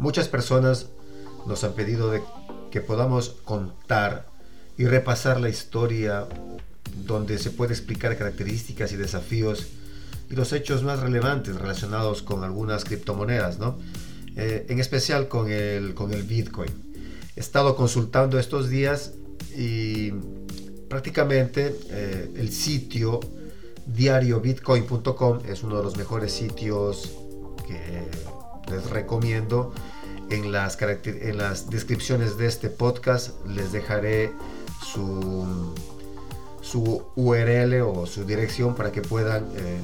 Muchas personas nos han pedido que podamos contar y repasar la historia donde se puede explicar características y desafíos y los hechos más relevantes relacionados con algunas criptomonedas, ¿no? Eh, en especial con el, con el Bitcoin. He estado consultando estos días y prácticamente eh, el sitio diariobitcoin.com es uno de los mejores sitios que les recomiendo. En las, descripciones de este podcast les dejaré su, su URL o su dirección para que puedan eh,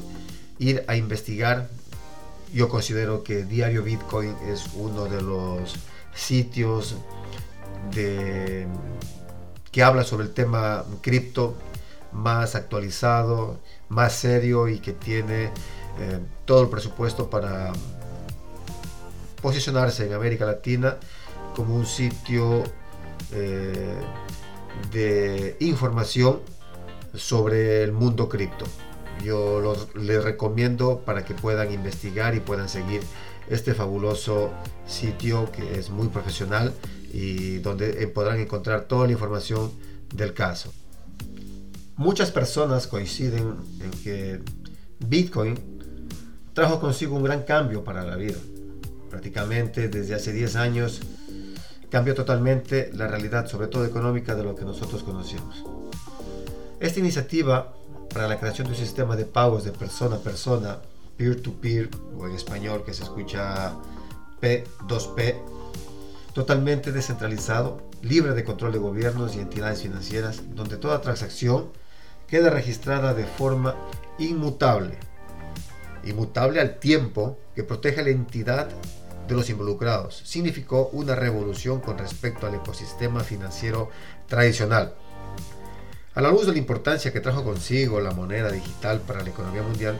ir a investigar. Yo considero que Diario Bitcoin es uno de los sitios de, que habla sobre el tema cripto más actualizado, más serio y que tiene eh, todo el presupuesto para posicionarse en América Latina como un sitio eh, de información sobre el mundo cripto. Yo les recomiendo para que puedan investigar y puedan seguir este fabuloso sitio que es muy profesional y donde eh, podrán encontrar toda la información del caso. Muchas personas coinciden en que Bitcoin trajo consigo un gran cambio para la vida. Prácticamente desde hace 10 años cambió totalmente la realidad, sobre todo económica, de lo que nosotros conocíamos. Esta iniciativa para la creación de un sistema de pagos de persona a persona, peer-to-peer, o en español que se escucha P2P, totalmente descentralizado, libre de control de gobiernos y entidades financieras, donde toda transacción queda registrada de forma inmutable, inmutable al tiempo que protege la entidad de los involucrados. Significó una revolución con respecto al ecosistema financiero tradicional. A la luz de la importancia que trajo consigo la moneda digital para la economía mundial,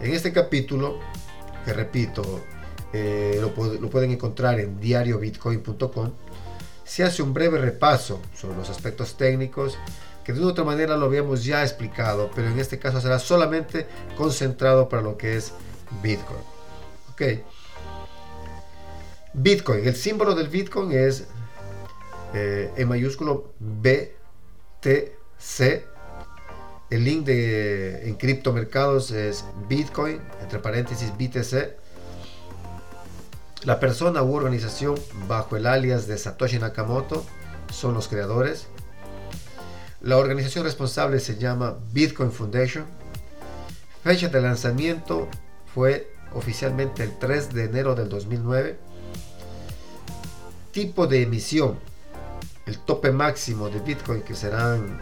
en este capítulo, que repito, eh, lo, pueden encontrar en diariobitcoin.com, se hace un breve repaso sobre los aspectos técnicos que de otra manera lo habíamos ya explicado, pero en este caso será solamente concentrado para lo que es Bitcoin. Bitcoin, el símbolo del Bitcoin es eh, en mayúsculo BTC. El link de, en criptomercados es Bitcoin, entre paréntesis BTC. La persona u organización bajo el alias de Satoshi Nakamoto son los creadores. La organización responsable se llama Bitcoin Foundation. Fecha de lanzamiento fue oficialmente el 3 de enero del 2009. Tipo de emisión. El tope máximo de Bitcoin que serán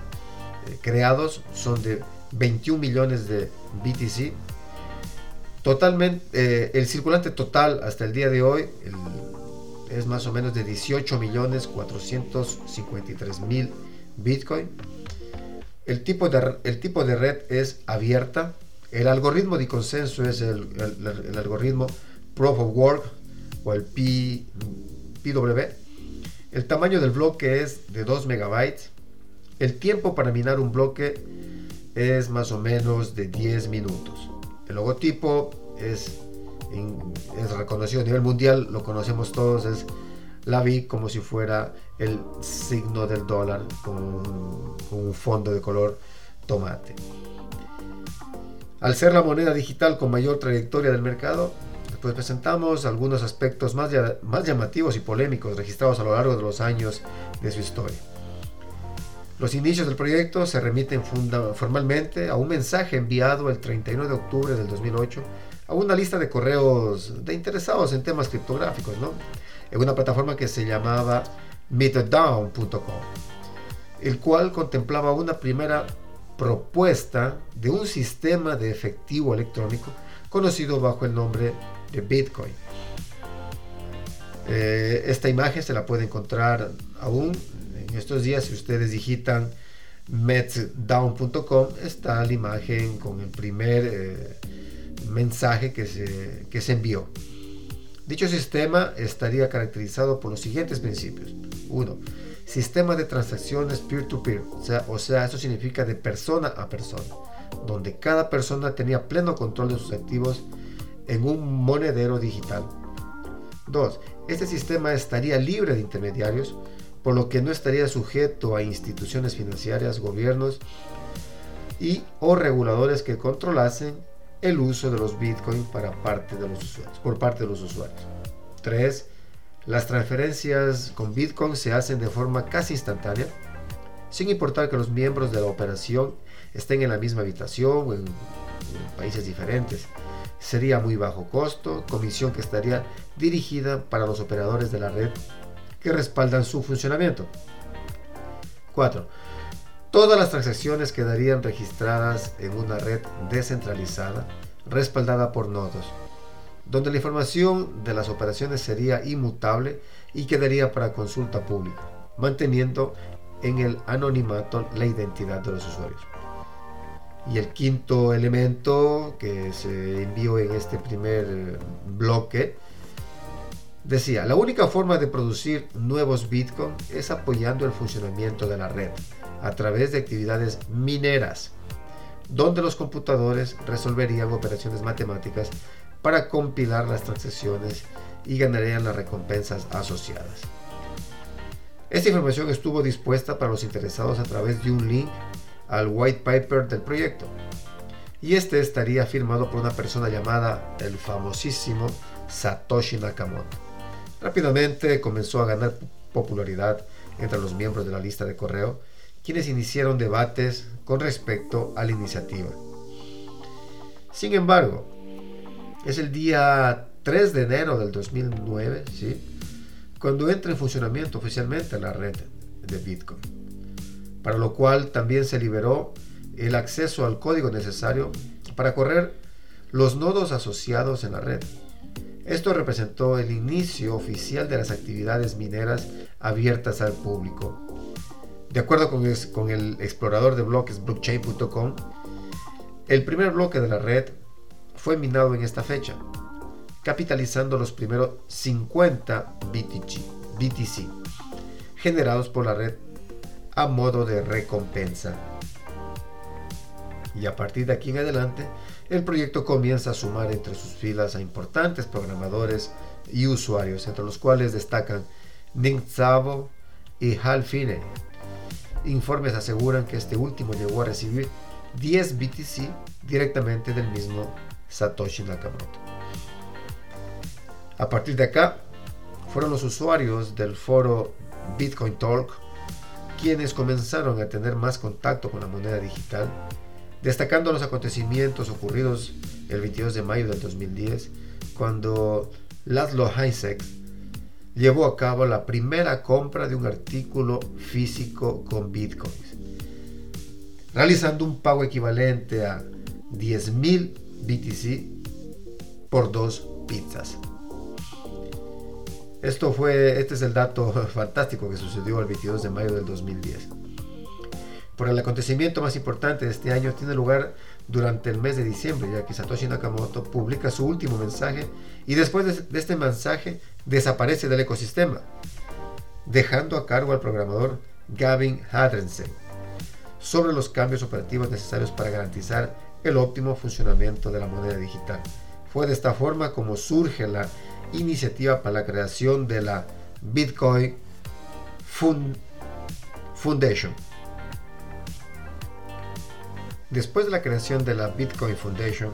eh, creados son de 21 millones de BTC. Totalmente, eh, el circulante total hasta el día de hoy es más o menos de 18 millones 453 mil Bitcoin. El tipo, de, el tipo de red es abierta. El algoritmo de consenso es el, algoritmo Proof of Work o el PW. El tamaño del bloque es de 2 megabytes. El tiempo para minar un bloque es más o menos de 10 minutos. El logotipo es, es reconocido a nivel mundial, lo conocemos todos, es la vi como si fuera el signo del dólar con un, fondo de color tomate. Al ser la moneda digital con mayor trayectoria del mercado, pues presentamos algunos aspectos más, más llamativos y polémicos registrados a lo largo de los años de su historia. Los inicios del proyecto se remiten formalmente a un mensaje enviado el 31 de octubre del 2008 a una lista de correos de interesados en temas criptográficos, ¿no? en una plataforma que se llamaba meterdown.com, el cual contemplaba una primera propuesta de un sistema de efectivo electrónico conocido bajo el nombre de Bitcoin. Eh, esta imagen se la puede encontrar aún en estos días si ustedes digitan metdown.com está la imagen con el primer eh, mensaje que se, que se envió. Dicho sistema estaría caracterizado por los siguientes principios. 1. Sistema de transacciones peer-to-peer, o, sea, o sea, eso significa de persona a persona, donde cada persona tenía pleno control de sus activos en un monedero digital. 2. Este sistema estaría libre de intermediarios, por lo que no estaría sujeto a instituciones financieras, gobiernos y o reguladores que controlasen el uso de los bitcoins para parte de los usuarios, por parte de los usuarios. 3. Las transferencias con bitcoin se hacen de forma casi instantánea, sin importar que los miembros de la operación estén en la misma habitación o en, países diferentes. Sería muy bajo costo, comisión que estaría dirigida para los operadores de la red que respaldan su funcionamiento. 4. Todas las transacciones quedarían registradas en una red descentralizada respaldada por nodos, donde la información de las operaciones sería inmutable y quedaría para consulta pública, manteniendo en el anonimato la identidad de los usuarios. Y el quinto elemento que se envió en este primer bloque decía, la única forma de producir nuevos Bitcoin es apoyando el funcionamiento de la red a través de actividades mineras, donde los computadores resolverían operaciones matemáticas para compilar las transacciones y ganarían las recompensas asociadas. Esta información estuvo dispuesta para los interesados a través de un link al white paper del proyecto. Y este estaría firmado por una persona llamada el famosísimo Satoshi Nakamoto. Rápidamente comenzó a ganar popularidad entre los miembros de la lista de correo, quienes iniciaron debates con respecto a la iniciativa. Sin embargo, es el día 3 de enero del 2009, ¿sí? cuando entra en funcionamiento oficialmente la red de Bitcoin, para lo cual también se liberó el acceso al código necesario para correr los nodos asociados en la red. Esto representó el inicio oficial de las actividades mineras abiertas al público. De acuerdo con, con el explorador de bloques blockchain.com, el primer bloque de la red fue minado en esta fecha, capitalizando los primeros 50 BTC, generados por la red a modo de recompensa. Y a partir de aquí en adelante, el proyecto comienza a sumar entre sus filas a importantes programadores y usuarios, entre los cuales destacan Nick Szabo y Hal Finney. Informes aseguran que este último llegó a recibir 10 BTC directamente del mismo Satoshi Nakamoto. A partir de acá, fueron los usuarios del foro Bitcoin Talk quienes comenzaron a tener más contacto con la moneda digital, destacando los acontecimientos ocurridos el 22 de mayo del 2010, cuando Laszlo Heinzek llevó a cabo la primera compra de un artículo físico con bitcoins, realizando un pago equivalente a 10.000 BTC por dos pizzas. Esto fue, este es el dato fantástico que sucedió el 22 de mayo del 2010. Por el acontecimiento más importante de este año tiene lugar durante el mes de diciembre, ya que Satoshi Nakamoto publica su último mensaje y después de, este mensaje desaparece del ecosistema, dejando a cargo al programador Gavin Hadrensen sobre los cambios operativos necesarios para garantizar el óptimo funcionamiento de la moneda digital. Fue de esta forma como surge la iniciativa para la creación de la Bitcoin Foundation. Después de la creación de la Bitcoin Foundation,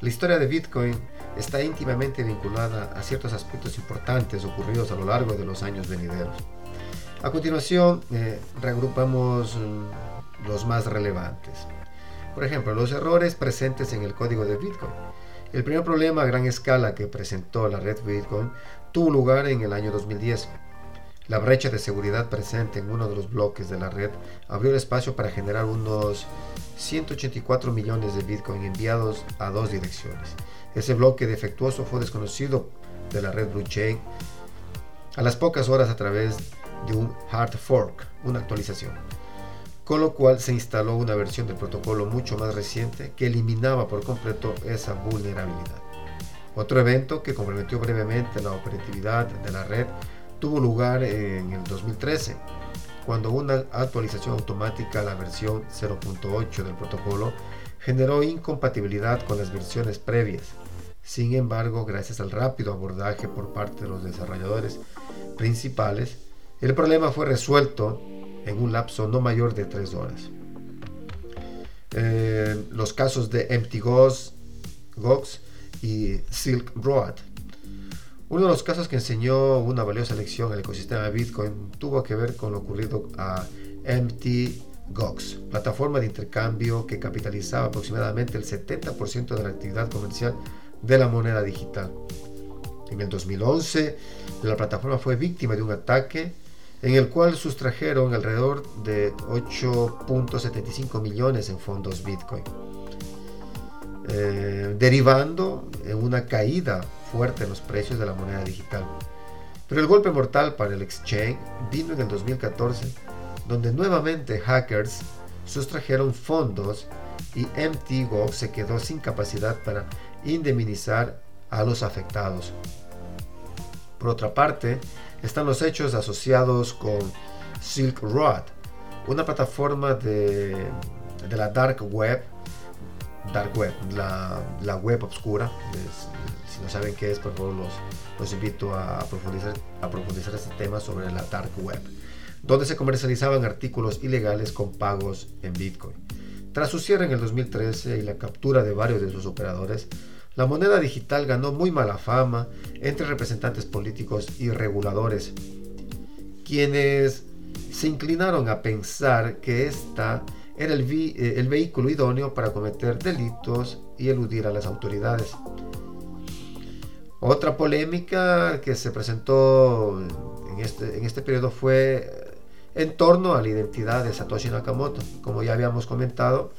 la historia de Bitcoin está íntimamente vinculada a ciertos aspectos importantes ocurridos a lo largo de los años venideros. A continuación, eh, reagrupamos mm, los más relevantes. Por ejemplo, los errores presentes en el código de Bitcoin. El primer problema a gran escala que presentó la red Bitcoin tuvo lugar en el año 2010. La brecha de seguridad presente en uno de los bloques de la red abrió el espacio para generar unos 184 millones de Bitcoin enviados a dos direcciones. Ese bloque defectuoso fue desconocido de la red blockchain a las pocas horas a través de un hard fork, una actualización con lo cual se instaló una versión del protocolo mucho más reciente que eliminaba por completo esa vulnerabilidad. Otro evento que comprometió brevemente la operatividad de la red tuvo lugar en el 2013, cuando una actualización automática a la versión 0.8 del protocolo generó incompatibilidad con las versiones previas, Sin embargo, gracias al rápido abordaje por parte de los desarrolladores principales, el problema fue resuelto en un lapso no mayor de tres horas. Eh, los casos de Empty Gox y Silk Road. Uno de los casos que enseñó una valiosa lección al ecosistema de Bitcoin tuvo que ver con lo ocurrido a Empty Gox, plataforma de intercambio que capitalizaba aproximadamente el 70% de la actividad comercial de la moneda digital. En el 2011, la plataforma fue víctima de un ataque en el cual sustrajeron alrededor de 8.75 millones en fondos Bitcoin, eh, derivando en una caída fuerte en los precios de la moneda digital. Pero el golpe mortal para el exchange vino en el 2014, donde nuevamente hackers sustrajeron fondos y MTGO se quedó sin capacidad para indemnizar a los afectados. Por otra parte, están los hechos asociados con Silk Road, una plataforma de, la dark web, dark web, la, web oscura. si no saben qué es, por favor los, los invito a profundizar, a profundizar este tema sobre la dark web, donde se comercializaban artículos ilegales con pagos en Bitcoin. Tras su cierre en el 2013 y la captura de varios de sus operadores, la moneda digital ganó muy mala fama entre representantes políticos y reguladores, quienes se inclinaron a pensar que esta era el, eh, el vehículo idóneo para cometer delitos y eludir a las autoridades. Otra polémica que se presentó en este, en este periodo fue en torno a la identidad de Satoshi Nakamoto. Como ya habíamos comentado,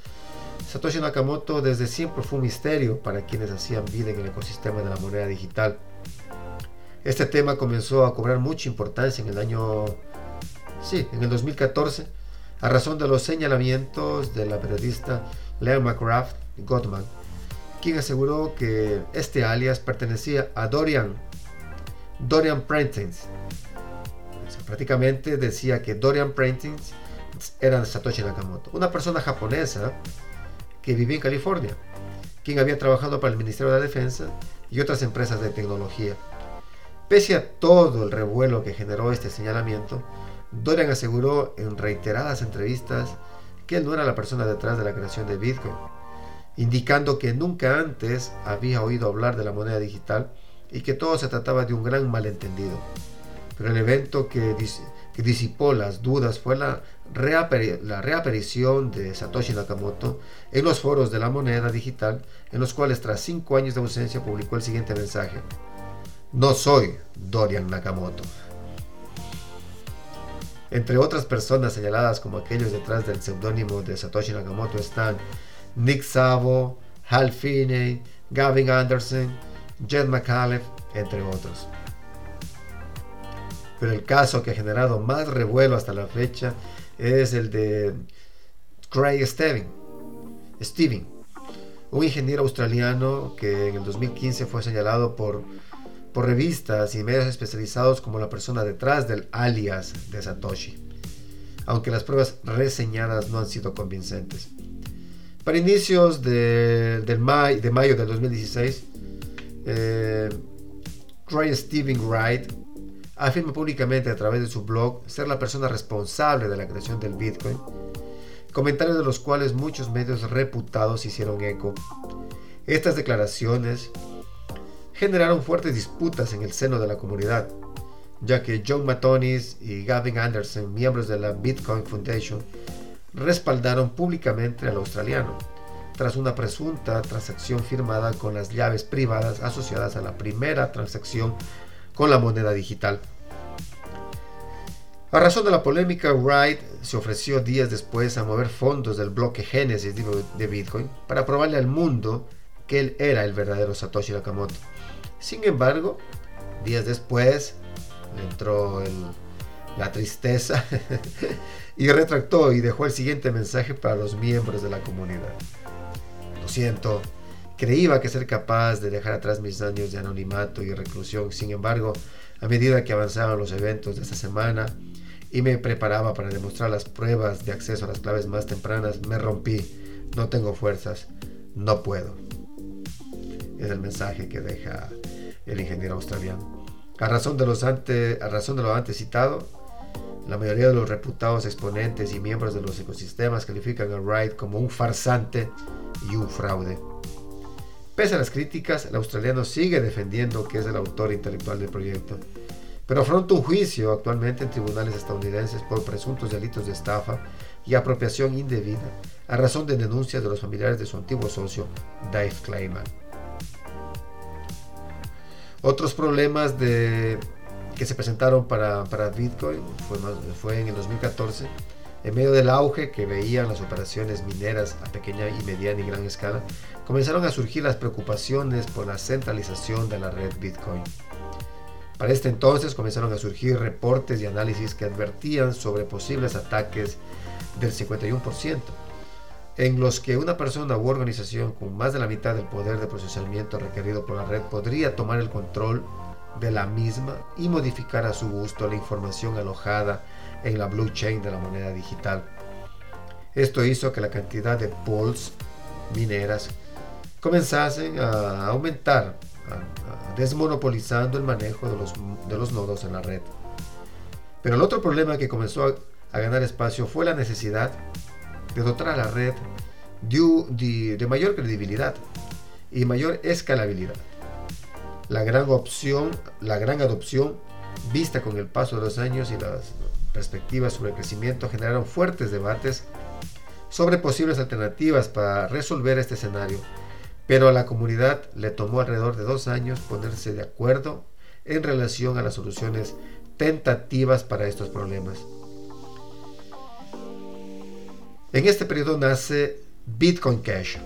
Satoshi Nakamoto desde siempre fue un misterio para quienes hacían vida en el ecosistema de la moneda digital. Este tema comenzó a cobrar mucha importancia en el año, sí, en el 2014, a razón de los señalamientos de la periodista Leo McCraft Gottman, quien aseguró que este alias pertenecía a Dorian, Dorian Prentice. prácticamente decía que Dorian Prentice era Satoshi Nakamoto, una persona japonesa que vivía en California, quien había trabajado para el Ministerio de la Defensa y otras empresas de tecnología. Pese a todo el revuelo que generó este señalamiento, Dorian aseguró en reiteradas entrevistas que él no era la persona detrás de la creación de Bitcoin, indicando que nunca antes había oído hablar de la moneda digital y que todo se trataba de un gran malentendido. Pero el evento que, disipó las dudas fue la la reaparición de Satoshi Nakamoto en los foros de la moneda digital, en los cuales tras cinco años de ausencia publicó el siguiente mensaje. No soy Dorian Nakamoto. Entre otras personas señaladas como aquellos detrás del seudónimo de Satoshi Nakamoto están Nick Szabo, Hal Finney, Gavin Anderson, Jed McAuliffe, entre otros. Pero el caso que ha generado más revuelo hasta la fecha es el de Craig Steven, un ingeniero australiano que en el 2015 fue señalado por, por revistas y medios especializados como la persona detrás del alias de Satoshi, aunque las pruebas reseñadas no han sido convincentes. Para inicios de, del de mayo del 2016, eh, Craig Steven Wright afirma públicamente a través de su blog ser la persona responsable de la creación del Bitcoin, comentarios de los cuales muchos medios reputados hicieron eco. Estas declaraciones generaron fuertes disputas en el seno de la comunidad, ya que John Matonis y Gavin Anderson, miembros de la Bitcoin Foundation, respaldaron públicamente al australiano, tras una presunta transacción firmada con las llaves privadas asociadas a la primera transacción con la moneda digital. A razón de la polémica, Wright se ofreció días después a mover fondos del bloque Genesis de Bitcoin para probarle al mundo que él era el verdadero Satoshi Nakamoto. Sin embargo, días después entró la tristeza y retractó y dejó el siguiente mensaje para los miembros de la comunidad. Lo siento, creía que ser capaz de dejar atrás mis años de anonimato y reclusión. Sin embargo, a medida que avanzaban los eventos de esta semana, y me preparaba para demostrar las pruebas de acceso a las claves más tempranas, me rompí. No tengo fuerzas. No puedo. es el mensaje que deja el ingeniero australiano. A razón de, los ante, a razón de lo antes citado, la mayoría de los reputados exponentes y miembros de los ecosistemas califican a Wright como un farsante y un fraude. Pese a las críticas, el australiano sigue defendiendo que es el autor intelectual del proyecto, pero afronta un juicio actualmente en tribunales estadounidenses por presuntos delitos de estafa y apropiación indebida a razón de denuncias de los familiares de su antiguo socio, Dave Kleiman. Otros problemas de, que se presentaron para, Bitcoin fue, fue en el 2014, en medio del auge que veían las operaciones mineras a pequeña y mediana y gran escala, comenzaron a surgir las preocupaciones por la centralización de la red Bitcoin. Para este entonces comenzaron a surgir reportes y análisis que advertían sobre posibles ataques del 51%, en los que una persona u organización con más de la mitad del poder de procesamiento requerido por la red podría tomar el control de la misma y modificar a su gusto la información alojada en la blockchain de la moneda digital. Esto hizo que la cantidad de pools mineras comenzasen a aumentar, desmonopolizando el manejo de los, de los nodos en la red. Pero el otro problema que comenzó a ganar espacio fue la necesidad de dotar a la red de, mayor credibilidad y mayor escalabilidad. La gran opción, la gran adopción vista con el paso de los años y las perspectivas sobre crecimiento generaron fuertes debates sobre posibles alternativas para resolver este escenario, pero a la comunidad le tomó alrededor de dos años ponerse de acuerdo en relación a las soluciones tentativas para estos problemas. En este periodo nace Bitcoin Cash.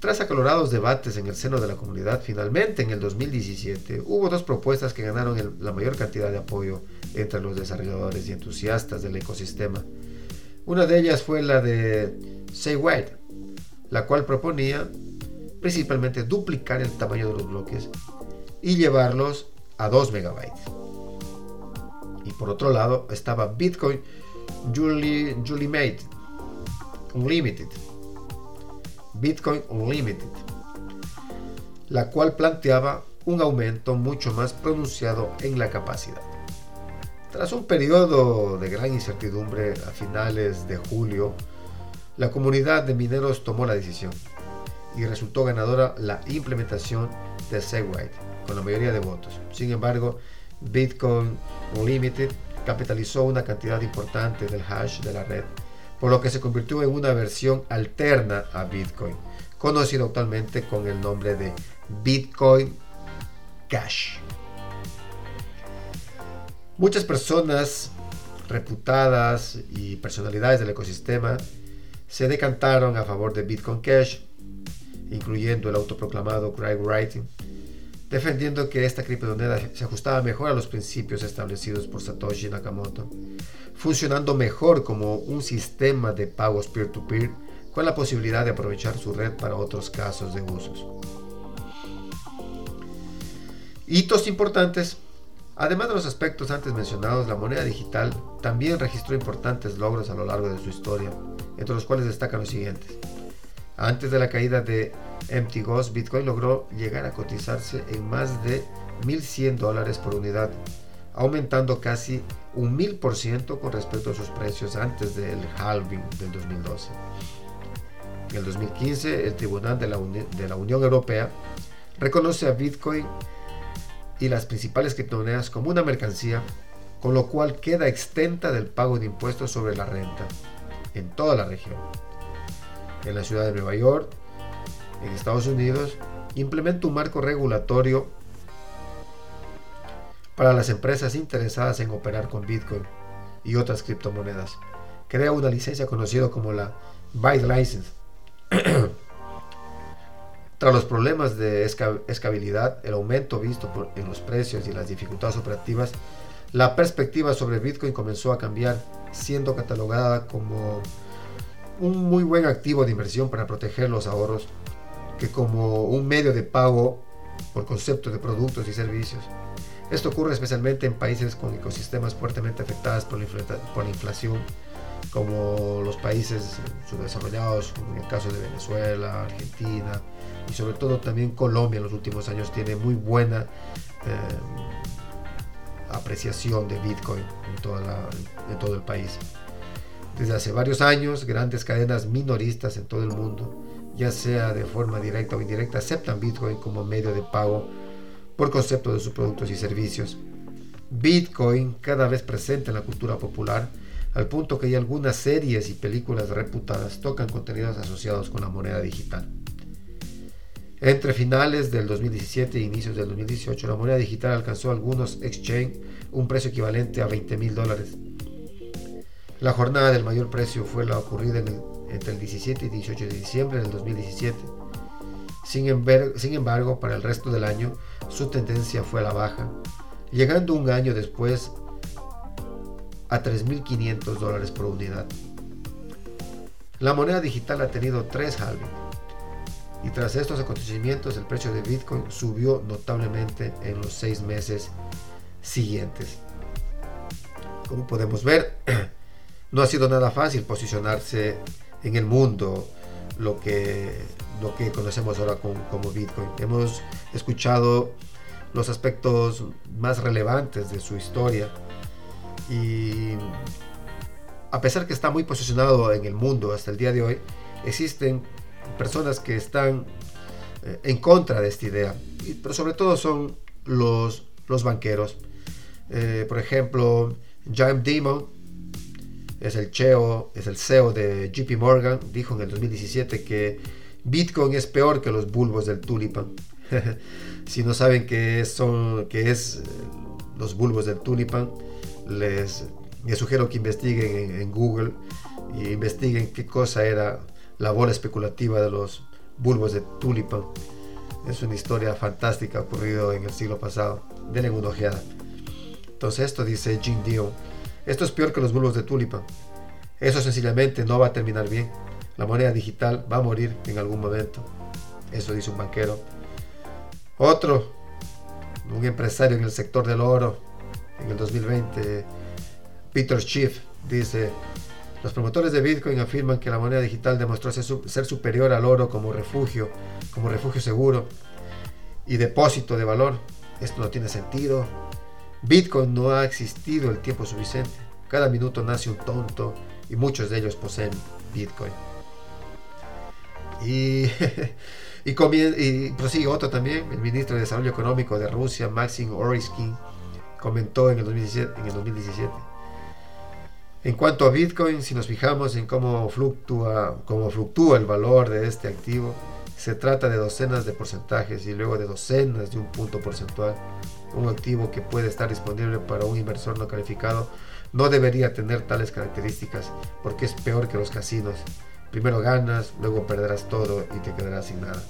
Tras acalorados debates en el seno de la comunidad, finalmente en el 2017 hubo dos propuestas que ganaron la mayor cantidad de apoyo entre los desarrolladores y entusiastas del ecosistema. Una de ellas fue la de Say White, la cual proponía principalmente duplicar el tamaño de los bloques y llevarlos a 2 megabytes. Y por otro lado estaba Bitcoin Julie, Julie Unlimited, Bitcoin Unlimited, la cual planteaba un aumento mucho más pronunciado en la capacidad. Tras un periodo de gran incertidumbre a finales de julio, la comunidad de mineros tomó la decisión y resultó ganadora la implementación de SegWide con la mayoría de votos. Sin embargo, Bitcoin Unlimited capitalizó una cantidad importante del hash de la red, por lo que se convirtió en una versión alterna a Bitcoin, conocido actualmente con el nombre de Bitcoin Cash. Muchas personas reputadas y personalidades del ecosistema se decantaron a favor de Bitcoin Cash, incluyendo el autoproclamado Craig Writing, defendiendo que esta criptomoneda se ajustaba mejor a los principios establecidos por Satoshi Nakamoto, funcionando mejor como un sistema de pagos peer-to-peer con la posibilidad de aprovechar su red para otros casos de usos. Hitos importantes. Además de los aspectos antes mencionados, la moneda digital también registró importantes logros a lo largo de su historia, entre los cuales destacan los siguientes. Antes de la caída de Empty Ghost, Bitcoin logró llegar a cotizarse en más de 1.100 dólares por unidad, aumentando casi un 1000% con respecto a sus precios antes del halving del 2012. En el 2015, el Tribunal de la, Unión Europea reconoce a Bitcoin y las principales criptomonedas como una mercancía, con lo cual queda extenta del pago de impuestos sobre la renta en toda la región en la ciudad de Nueva York, en Estados Unidos, implementa un marco regulatorio para las empresas interesadas en operar con Bitcoin y otras criptomonedas. Crea una licencia conocida como la Byte License. Tras los problemas de escalabilidad, el aumento visto en los precios y las dificultades operativas, la perspectiva sobre Bitcoin comenzó a cambiar, siendo catalogada como un muy buen activo de inversión para proteger los ahorros que como un medio de pago por concepto de productos y servicios. Esto ocurre especialmente en países con ecosistemas fuertemente afectados por la, la inflación, como los países subdesarrollados, como en el caso de Venezuela, Argentina, y sobre todo también Colombia en los últimos años tiene muy buena eh, apreciación de Bitcoin en, toda en todo el país. Desde hace varios años, grandes cadenas minoristas en todo el mundo, ya sea de forma directa o indirecta, aceptan Bitcoin como medio de pago por concepto de sus productos y servicios. Bitcoin cada vez presente en la cultura popular, al punto que hay algunas series y películas reputadas tocan contenidos asociados con la moneda digital. Entre finales del 2017 e inicios del 2018, la moneda digital alcanzó algunos exchange un precio equivalente a 20 mil dólares. La jornada del mayor precio fue la ocurrida entre el 17 y 18 de diciembre del 2017. Sin, sin embargo, para el resto del año, su tendencia fue a la baja, llegando un año después a 3.500 dólares por unidad. La moneda digital ha tenido tres halving y tras estos acontecimientos el precio de Bitcoin subió notablemente en los seis meses siguientes. Como podemos ver, no ha sido nada fácil posicionarse en el mundo lo que, lo que conocemos ahora como Bitcoin. Hemos escuchado los aspectos más relevantes de su historia y a pesar que está muy posicionado en el mundo hasta el día de hoy, existen personas que están eh, en contra de esta idea, pero sobre todo son los, los banqueros. Eh, por ejemplo, James Dimon es el CEO, es el CEO de JP Morgan, dijo en el 2017 que Bitcoin es peor que los bulbos del tulipan. si no saben qué son, qué es eh, los bulbos del tulipan, les, sugiero que investiguen en, Google y investiguen qué cosa era la bola especulativa de los bulbos de tulipan. Es una historia fantástica ocurrido en el siglo pasado. Denle una ojeada. Entonces esto dice Jim Dion. Esto es peor que los bulbos de tulipan. Eso sencillamente no va a terminar bien. La moneda digital va a morir en algún momento. Eso dice un banquero. Otro, un empresario en el sector del oro en el 2020, Peter Schiff, dice, los promotores de Bitcoin afirman que la moneda digital demostró ser superior al oro como refugio, como refugio seguro y depósito de valor. Esto no tiene sentido. Bitcoin no ha existido el tiempo suficiente. Cada minuto nace un tonto y muchos de ellos poseen Bitcoin. Y, prosigue otro también, el ministro de Desarrollo Económico de Rusia, Maxim Oriskin, comentó en el 2017, en el 2017 en cuanto a Bitcoin, si nos fijamos en cómo fluctúa, cómo fluctúa el valor de este activo, se trata de docenas de porcentajes y luego de docenas de un punto porcentual. Un activo que puede estar disponible para un inversor no calificado no debería tener tales características porque es peor que los casinos. Primero ganas, luego perderás todo y te quedarás sin nada.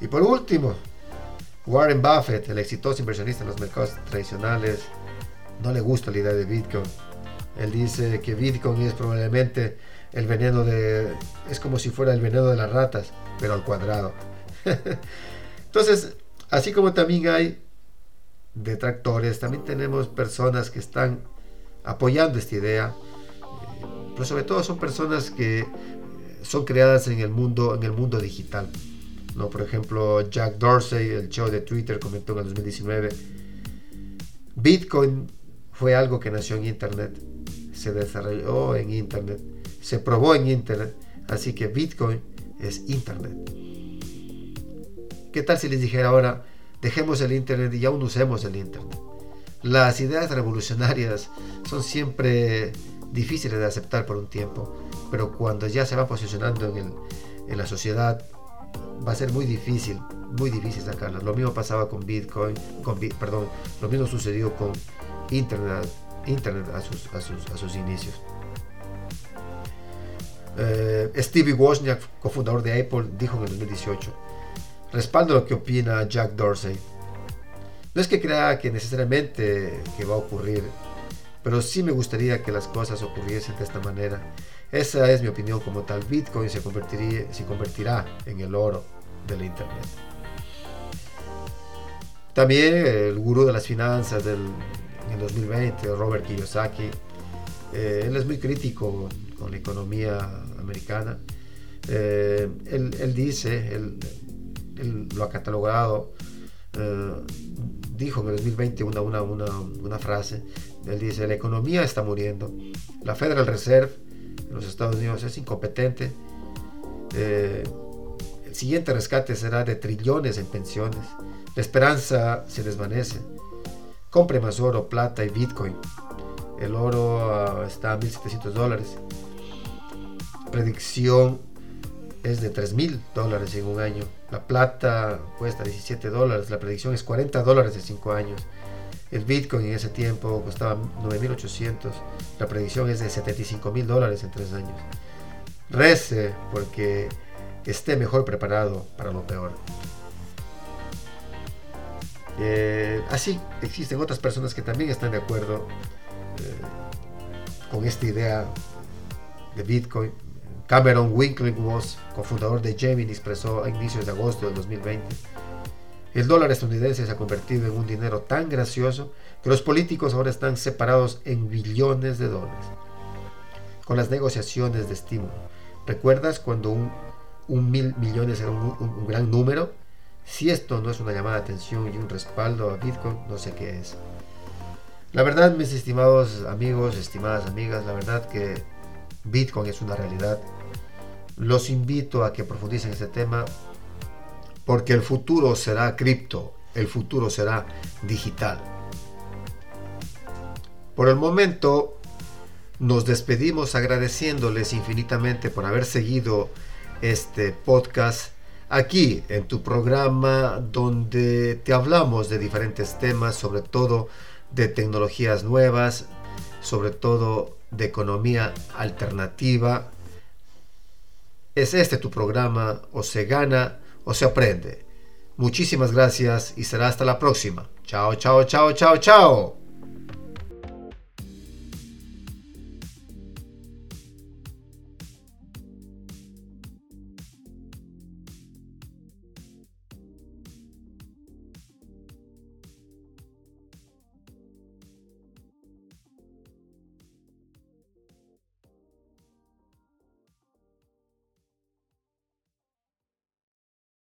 Y por último, Warren Buffett, el exitoso inversionista en los mercados tradicionales, no le gusta la idea de Bitcoin él dice que Bitcoin es probablemente el veneno de... es como si fuera el veneno de las ratas, pero al cuadrado. Entonces, así como también hay detractores, también tenemos personas que están apoyando esta idea, eh, pero sobre todo son personas que son creadas en el mundo, en el mundo digital. ¿no? Por ejemplo, Jack Dorsey, el CEO de Twitter, comentó en el 2019, Bitcoin fue algo que nació en Internet se desarrolló en Internet, se probó en Internet, así que Bitcoin es Internet. ¿Qué tal si les dijera ahora, dejemos el Internet y aún usemos el Internet? Las ideas revolucionarias son siempre difíciles de aceptar por un tiempo, pero cuando ya se va posicionando en, en la sociedad, va a ser muy difícil, muy difícil sacarlas. Lo mismo pasaba con Bitcoin, con, perdón, lo mismo sucedió con Internet Internet a sus, a sus, inicios. Eh, Stevie Wozniak, cofundador de Apple, dijo en el 2018, respaldo lo que opina Jack Dorsey. No es que crea que necesariamente que va a ocurrir, pero sí me gustaría que las cosas ocurriesen de esta manera. Esa es mi opinión como tal. Bitcoin se, convertiría, se convertirá en el oro del Internet. También el gurú de las finanzas del en 2020, Robert Kiyosaki. Eh, él es muy crítico con la economía americana, Eh, él, dice, él, lo ha catalogado, eh, dijo en el 2020 una, una, una, frase, él dice, la economía está muriendo, la Federal Reserve en los Estados Unidos es incompetente, el siguiente rescate será de trillones en pensiones, la esperanza se desvanece, compre más oro, plata y bitcoin, el oro ah, está a 1.700 dólares. Predicción es de 3.000 dólares en un año. La plata cuesta 17 dólares. La predicción es 40 dólares en 5 años. El Bitcoin en ese tiempo costaba 9.800. La predicción es de 75.000 dólares en 3 años. Rece porque esté mejor preparado para lo peor. Eh, así, existen otras personas que también están de acuerdo con esta idea de Bitcoin. Cameron Winklevoss, cofundador de Gemini, expresó a inicios de agosto del 2020. El dólar estadounidense se ha convertido en un dinero tan gracioso que los políticos ahora están separados en billones de dólares. Con las negociaciones de estímulo. ¿Recuerdas cuando un, mil millones era un, un gran número? Si esto no es una llamada de atención y un respaldo a Bitcoin, no sé qué es. La verdad, mis estimados amigos, estimadas amigas, la verdad que Bitcoin es una realidad. Los invito a que profundicen este tema porque el futuro será cripto, el futuro será digital. Por el momento, nos despedimos agradeciéndoles infinitamente por haber seguido este podcast aquí en tu programa donde te hablamos de diferentes temas, sobre todo de tecnologías nuevas, sobre todo de economía alternativa. Es este tu programa, o se gana o se aprende. Muchísimas gracias y será hasta la próxima. Chao, chao, chao, chao, chao.